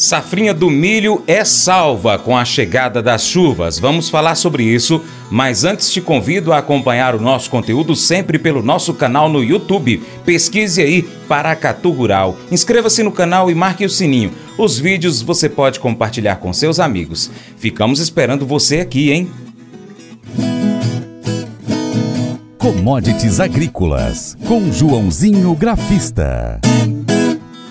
Safrinha do milho é salva com a chegada das chuvas. Vamos falar sobre isso, mas antes te convido a acompanhar o nosso conteúdo sempre pelo nosso canal no YouTube. Pesquise aí Paracatu Rural. Inscreva-se no canal e marque o sininho. Os vídeos você pode compartilhar com seus amigos. Ficamos esperando você aqui, hein? Commodities Agrícolas com Joãozinho Grafista.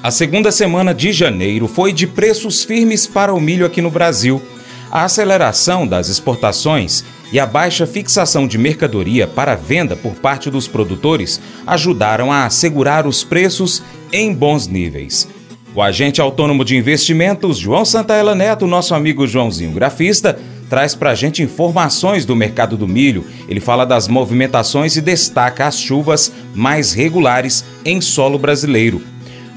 A segunda semana de janeiro foi de preços firmes para o milho aqui no Brasil. A aceleração das exportações e a baixa fixação de mercadoria para venda por parte dos produtores ajudaram a assegurar os preços em bons níveis. O agente autônomo de investimentos, João Santaella Neto, nosso amigo Joãozinho Grafista, traz para a gente informações do mercado do milho. Ele fala das movimentações e destaca as chuvas mais regulares em solo brasileiro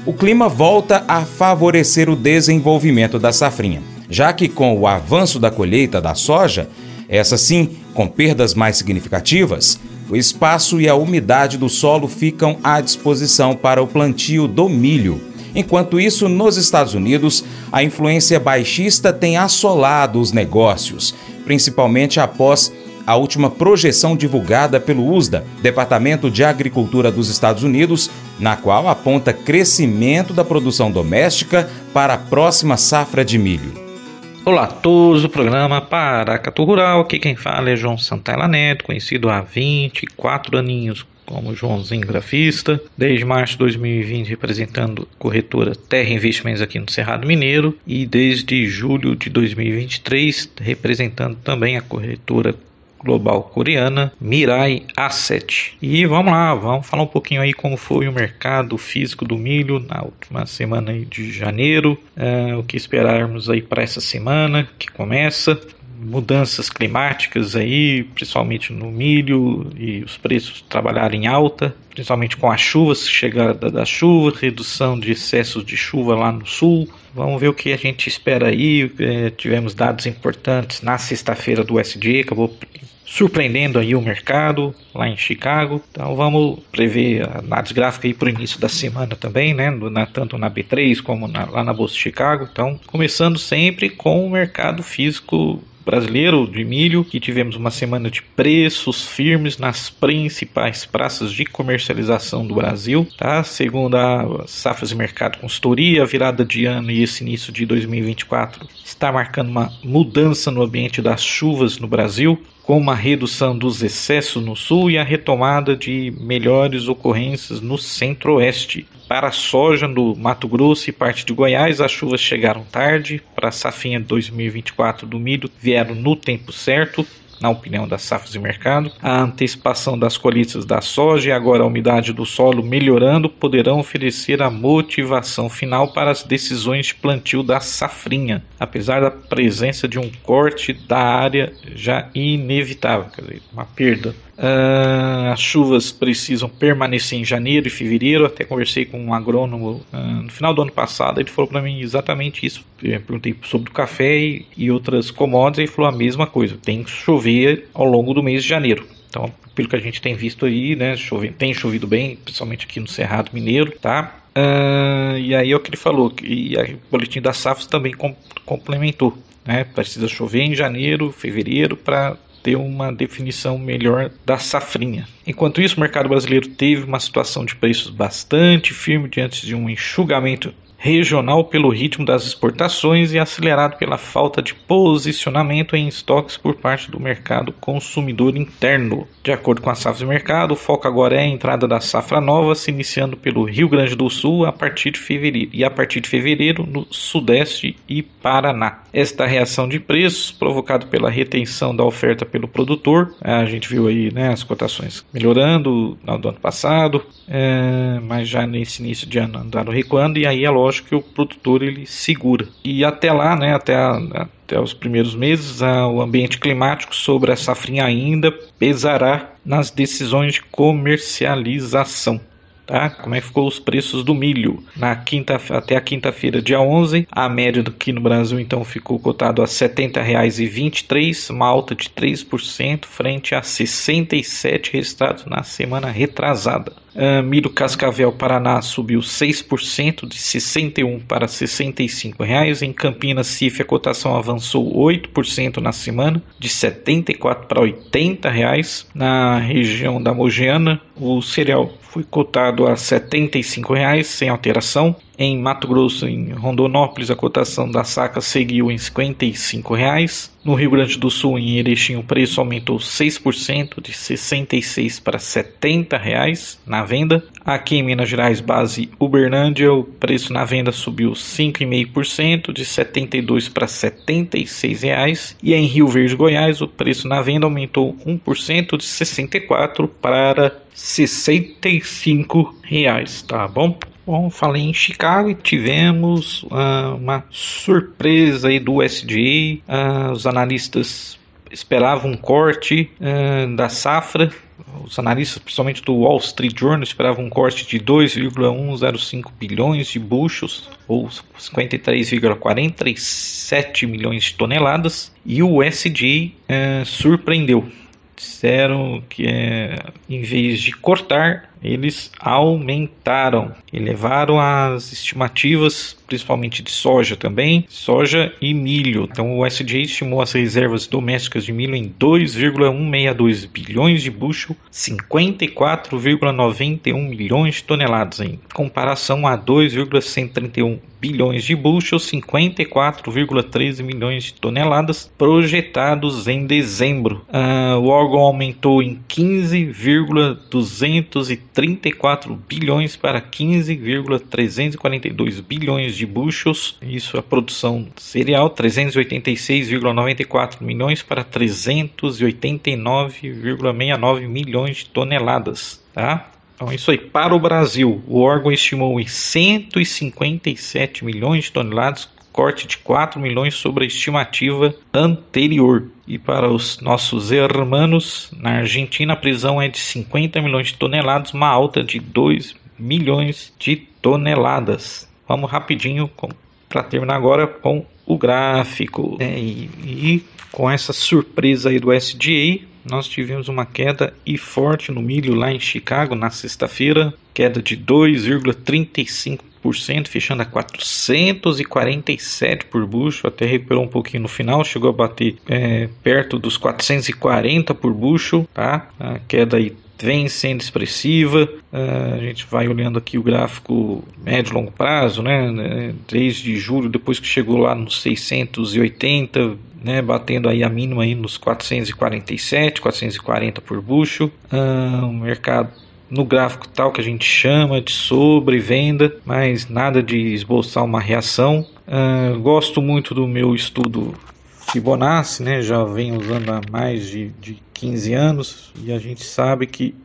o clima volta a favorecer o desenvolvimento da safrinha, já que com o avanço da colheita da soja, essa sim com perdas mais significativas, o espaço e a umidade do solo ficam à disposição para o plantio do milho. Enquanto isso, nos Estados Unidos, a influência baixista tem assolado os negócios, principalmente após a última projeção divulgada pelo USDA, Departamento de Agricultura dos Estados Unidos, na qual aponta crescimento da produção doméstica para a próxima safra de milho. Olá a todos, o programa Paracatu Rural, aqui quem fala é João Santana Neto, conhecido há 24 aninhos como Joãozinho Grafista, desde março de 2020 representando a corretora Terra Investimentos aqui no Cerrado Mineiro. E desde julho de 2023 representando também a corretora global coreana Mirai Asset. E vamos lá, vamos falar um pouquinho aí como foi o mercado físico do milho na última semana de janeiro, é, o que esperarmos aí para essa semana que começa mudanças climáticas aí, principalmente no milho e os preços trabalharem em alta, principalmente com as chuvas, chegada da chuva, redução de excessos de chuva lá no sul. Vamos ver o que a gente espera aí. É, tivemos dados importantes na sexta-feira do SDA, acabou surpreendendo aí o mercado lá em Chicago. Então vamos prever análise gráfica aí para o início da semana também, né? Na, tanto na B3 como na, lá na Bolsa de Chicago. Então, começando sempre com o mercado físico brasileiro de milho, que tivemos uma semana de preços firmes nas principais praças de comercialização do Brasil, tá? Segundo a Safras e Mercado Consultoria, a virada de ano e esse início de 2024 está marcando uma mudança no ambiente das chuvas no Brasil, com uma redução dos excessos no sul e a retomada de melhores ocorrências no centro-oeste. Para a soja no Mato Grosso e parte de Goiás, as chuvas chegaram tarde. Para a safinha 2024 do milho, vieram no tempo certo na opinião das safras de mercado. A antecipação das colheitas da soja e agora a umidade do solo melhorando poderão oferecer a motivação final para as decisões de plantio da safrinha, apesar da presença de um corte da área já inevitável, quer dizer, uma perda Uh, as chuvas precisam permanecer em janeiro e fevereiro. Até conversei com um agrônomo uh, no final do ano passado. Ele falou para mim exatamente isso. Eu perguntei sobre o café e, e outras commodities. Ele falou a mesma coisa: tem que chover ao longo do mês de janeiro. Então, pelo que a gente tem visto aí, né, chove, tem chovido bem, principalmente aqui no Cerrado Mineiro, tá? Uh, e aí é o que ele falou, e o boletim da SAFs também com, complementou, né? Precisa chover em janeiro, fevereiro para ter uma definição melhor da safrinha. Enquanto isso, o mercado brasileiro teve uma situação de preços bastante firme diante de um enxugamento regional pelo ritmo das exportações e acelerado pela falta de posicionamento em estoques por parte do mercado consumidor interno. De acordo com a safra de mercado, o foco agora é a entrada da safra nova, se iniciando pelo Rio Grande do Sul a partir de fevereiro e a partir de fevereiro no Sudeste e Paraná. Esta reação de preços, provocada pela retenção da oferta pelo produtor, a gente viu aí né, as cotações melhorando no ano passado, é, mas já nesse início de ano andaram recuando e aí é lógico que o produtor ele segura. E até lá, né, até, a, até os primeiros meses, a, o ambiente climático sobre a safrinha ainda pesará nas decisões de comercialização. Tá? Como é que ficou os preços do milho? Na quinta até a quinta-feira, dia 11, a média aqui no Brasil então ficou cotado a R$ 70,23, uma alta de 3% frente a 67 registrados na semana retrasada. Uh, milho Cascavel Paraná subiu 6% de 61 para 65 reais. Em Campinas, CIF a cotação avançou 8% na semana, de 74 para 80 reais. Na região da Mogiana, o cereal foi cotado a R$ 75,00 sem alteração. Em Mato Grosso, em Rondonópolis, a cotação da saca seguiu em R$ 55,00. No Rio Grande do Sul, em Erechim, o preço aumentou 6%, de R$ 66 para 70 reais na venda. Aqui em Minas Gerais, base Ubernândia, o preço na venda subiu 5,5%, de R$ 72 para 76 reais. E em Rio Verde, Goiás, o preço na venda aumentou 1%, de 64 para 65 reais, tá bom? Bom, falei em Chicago e tivemos uh, uma surpresa aí do SDA. Uh, ah, os analistas esperavam um corte uh, da safra. Os analistas, principalmente do Wall Street Journal, esperavam um corte de 2,105 bilhões de buchos, ou 53,47 milhões de toneladas, e o SDA surpreendeu. Disseram que é, em vez de cortar, eles aumentaram, elevaram as estimativas, principalmente de soja também, soja e milho. Então o USDA estimou as reservas domésticas de milho em 2,162 bilhões de bushel, 54,91 milhões de toneladas, em comparação a 2,131 bilhões de bushels, 54,13 milhões de toneladas projetados em dezembro. Uh, o órgão aumentou em 15,234 bilhões para 15,342 bilhões de bushels. Isso é a produção cereal, 386,94 milhões para 389,69 milhões de toneladas. Tá? Então, isso aí. Para o Brasil, o órgão estimou em 157 milhões de toneladas, corte de 4 milhões sobre a estimativa anterior. E para os nossos hermanos, na Argentina, a prisão é de 50 milhões de toneladas, uma alta de 2 milhões de toneladas. Vamos rapidinho para terminar agora com o gráfico. É, e, e com essa surpresa aí do SDA, nós tivemos uma queda e forte no milho lá em Chicago na sexta-feira, queda de 2,35%, fechando a 447 por bucho, até recuperou um pouquinho no final, chegou a bater é, perto dos 440 por bucho, tá? A queda aí vem sendo expressiva. Uh, a gente vai olhando aqui o gráfico médio longo prazo, né? Desde julho, depois que chegou lá nos 680, né, batendo aí a mínima aí nos 447, 440 por bucho. Uh, o mercado no gráfico tal que a gente chama de sobrevenda, mas nada de esboçar uma reação. Uh, gosto muito do meu estudo Fibonacci, né? Já venho usando há mais de, de 15 anos e a gente sabe que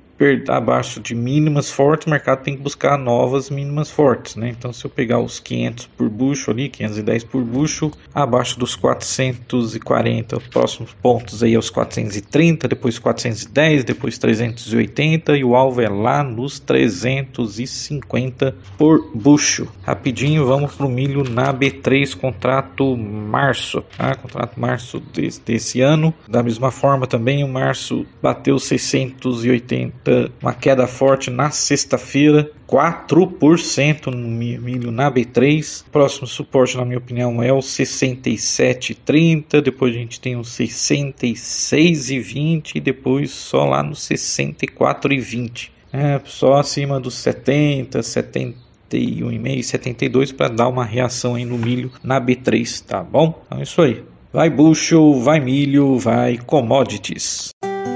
abaixo de mínimas fortes, o mercado tem que buscar novas mínimas fortes, né? Então, se eu pegar os 500 por bucho ali, 510 por bucho, abaixo dos 440, próximos pontos aí aos 430, depois 410, depois 380 e o alvo é lá nos 350 por bucho. Rapidinho, vamos pro milho na B3, contrato março, tá? Contrato março desse ano. Da mesma forma também, o março bateu 680 uma queda forte na sexta-feira, 4% no milho na B3. Próximo suporte, na minha opinião, é o 67,30. Depois a gente tem o 66,20 e depois só lá no 64,20. É, só acima dos 70, 71,5, 72 para dar uma reação aí no milho na B3, tá bom? Então é isso aí. Vai bucho, vai milho, vai commodities.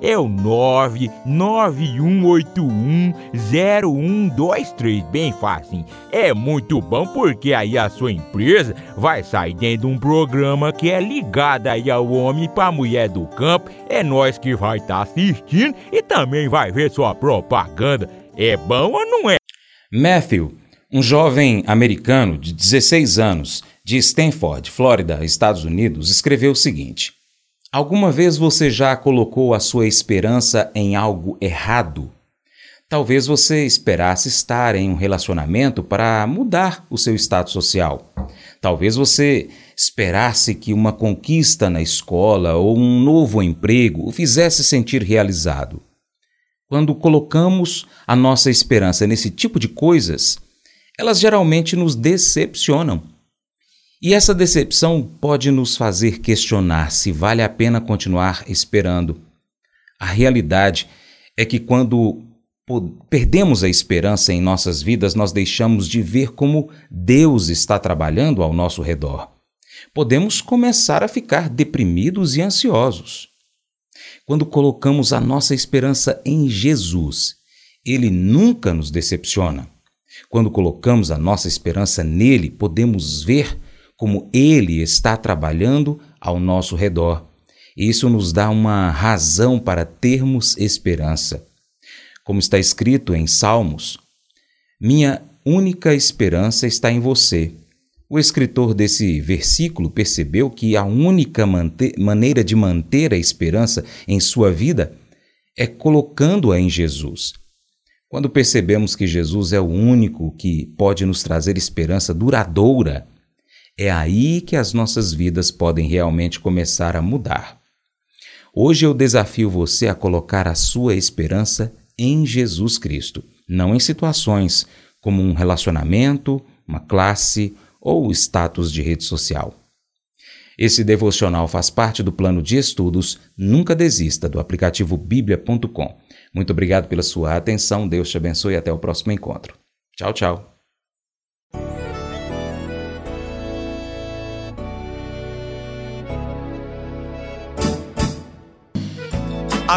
é o 991810123. Bem fácil. É muito bom porque aí a sua empresa vai sair dentro de um programa que é ligado aí ao homem para mulher do campo. É nós que vai estar tá assistindo e também vai ver sua propaganda. É bom ou não é? Matthew, um jovem americano de 16 anos de Stanford, Flórida, Estados Unidos, escreveu o seguinte: Alguma vez você já colocou a sua esperança em algo errado? Talvez você esperasse estar em um relacionamento para mudar o seu status social. Talvez você esperasse que uma conquista na escola ou um novo emprego o fizesse sentir realizado. Quando colocamos a nossa esperança nesse tipo de coisas, elas geralmente nos decepcionam. E essa decepção pode nos fazer questionar se vale a pena continuar esperando. A realidade é que quando perdemos a esperança em nossas vidas, nós deixamos de ver como Deus está trabalhando ao nosso redor. Podemos começar a ficar deprimidos e ansiosos. Quando colocamos a nossa esperança em Jesus, Ele nunca nos decepciona. Quando colocamos a nossa esperança nele, podemos ver como Ele está trabalhando ao nosso redor. Isso nos dá uma razão para termos esperança. Como está escrito em Salmos, minha única esperança está em você. O escritor desse versículo percebeu que a única maneira de manter a esperança em sua vida é colocando-a em Jesus. Quando percebemos que Jesus é o único que pode nos trazer esperança duradoura, é aí que as nossas vidas podem realmente começar a mudar. Hoje eu desafio você a colocar a sua esperança em Jesus Cristo, não em situações como um relacionamento, uma classe ou status de rede social. Esse devocional faz parte do plano de estudos Nunca Desista do aplicativo bíblia.com. Muito obrigado pela sua atenção, Deus te abençoe e até o próximo encontro. Tchau, tchau.